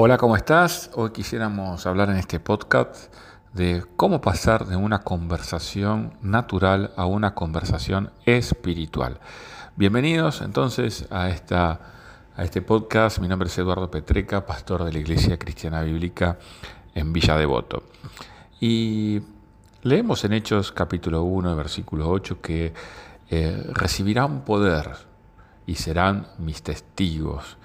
Hola, ¿cómo estás? Hoy quisiéramos hablar en este podcast de cómo pasar de una conversación natural a una conversación espiritual. Bienvenidos entonces a, esta, a este podcast. Mi nombre es Eduardo Petreca, pastor de la Iglesia Cristiana Bíblica en Villa Devoto. Y leemos en Hechos capítulo 1, versículo 8 que eh, recibirán poder y serán mis testigos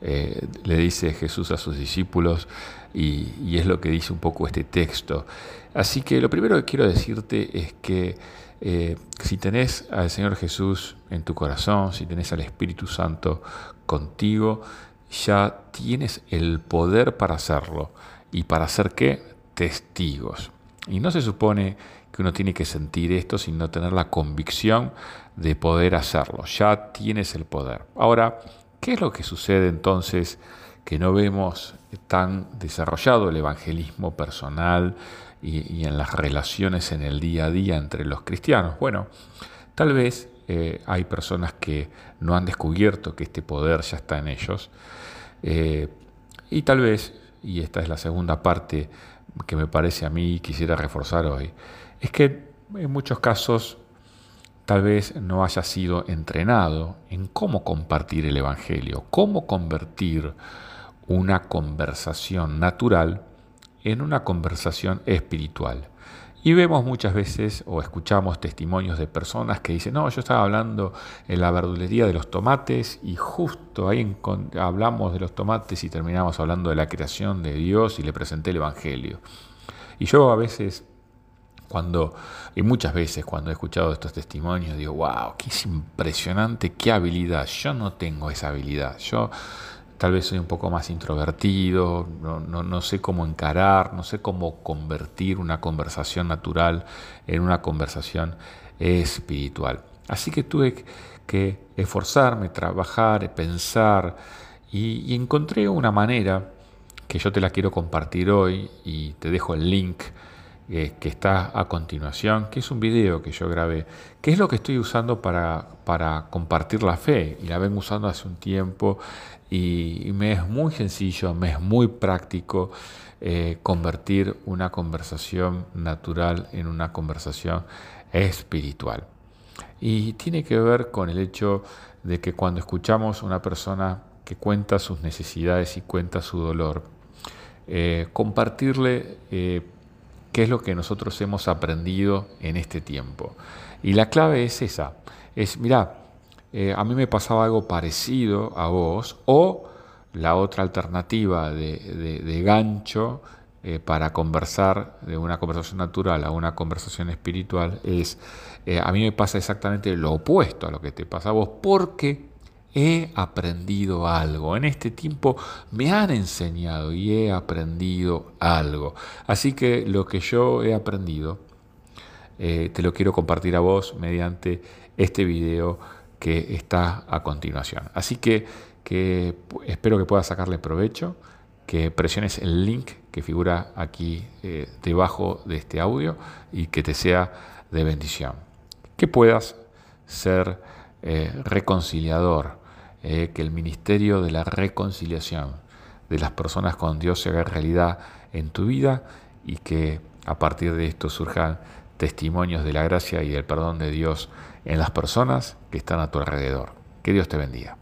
eh, le dice Jesús a sus discípulos y, es lo que dice un poco este texto. Así que lo primero que quiero decirte es que eh, si tenés al Señor Jesús en tu corazón, si tenés al Espíritu Santo contigo, ya tienes el poder para hacerlo. ¿Y para hacer qué? Testigos. Y no se supone que uno tiene que sentir esto, sino tener la convicción de poder hacerlo. Ya tienes el poder. Ahora, ¿Qué es lo que sucede entonces que no vemos tan desarrollado el evangelismo personal y, en las relaciones en el día a día entre los cristianos? Bueno, tal vez eh, hay personas que no han descubierto que este poder ya está en ellos eh, y tal vez, y esta es la segunda parte que me parece a mí quisiera reforzar hoy, es que en muchos casos tal vez no haya sido entrenado en cómo compartir el Evangelio, cómo convertir una conversación natural en una conversación espiritual. Y vemos muchas veces o escuchamos testimonios de personas que dicen, no, yo estaba hablando en la verdulería de los tomates y justo ahí hablamos de los tomates y terminamos hablando de la creación de Dios y le presenté el Evangelio. Y yo a veces cuando, y muchas veces cuando he escuchado estos testimonios, digo, wow, qué es impresionante, qué habilidad. Yo no tengo esa habilidad. Yo tal vez soy un poco más introvertido, no, no, sé cómo encarar, no sé cómo convertir una conversación natural en una conversación espiritual. Así que tuve que esforzarme, trabajar, pensar y encontré una manera que yo te la quiero compartir hoy y te dejo el link eh, que está a continuación, que es un video que yo grabé, que es lo que estoy usando para, para compartir la fe y la vengo usando hace un tiempo y, me es muy sencillo, me es muy práctico eh, convertir una conversación natural en una conversación espiritual. Y tiene que ver con el hecho de que cuando escuchamos una persona que cuenta sus necesidades y cuenta su dolor, eh, compartirle qué es lo que nosotros hemos aprendido en este tiempo. Y la clave es esa, es, mira, eh, a mí me pasaba algo parecido a vos, o la otra alternativa de, gancho eh, para conversar de una conversación natural a una conversación espiritual es, eh, a mí me pasa exactamente lo opuesto a lo que te pasa a vos, porque he aprendido algo. En este tiempo me han enseñado y he aprendido algo. Así que lo que yo he aprendido, eh, te lo quiero compartir a vos mediante este video que está a continuación. Así que, espero que puedas sacarle provecho, que presiones el link que figura aquí eh, debajo de este audio y que te sea de bendición. Que puedas ser eh, reconciliador eh, que el ministerio de la reconciliación de las personas con Dios se haga realidad en tu vida y que a partir de esto surjan testimonios de la gracia y del perdón de Dios en las personas que están a tu alrededor. Que Dios te bendiga.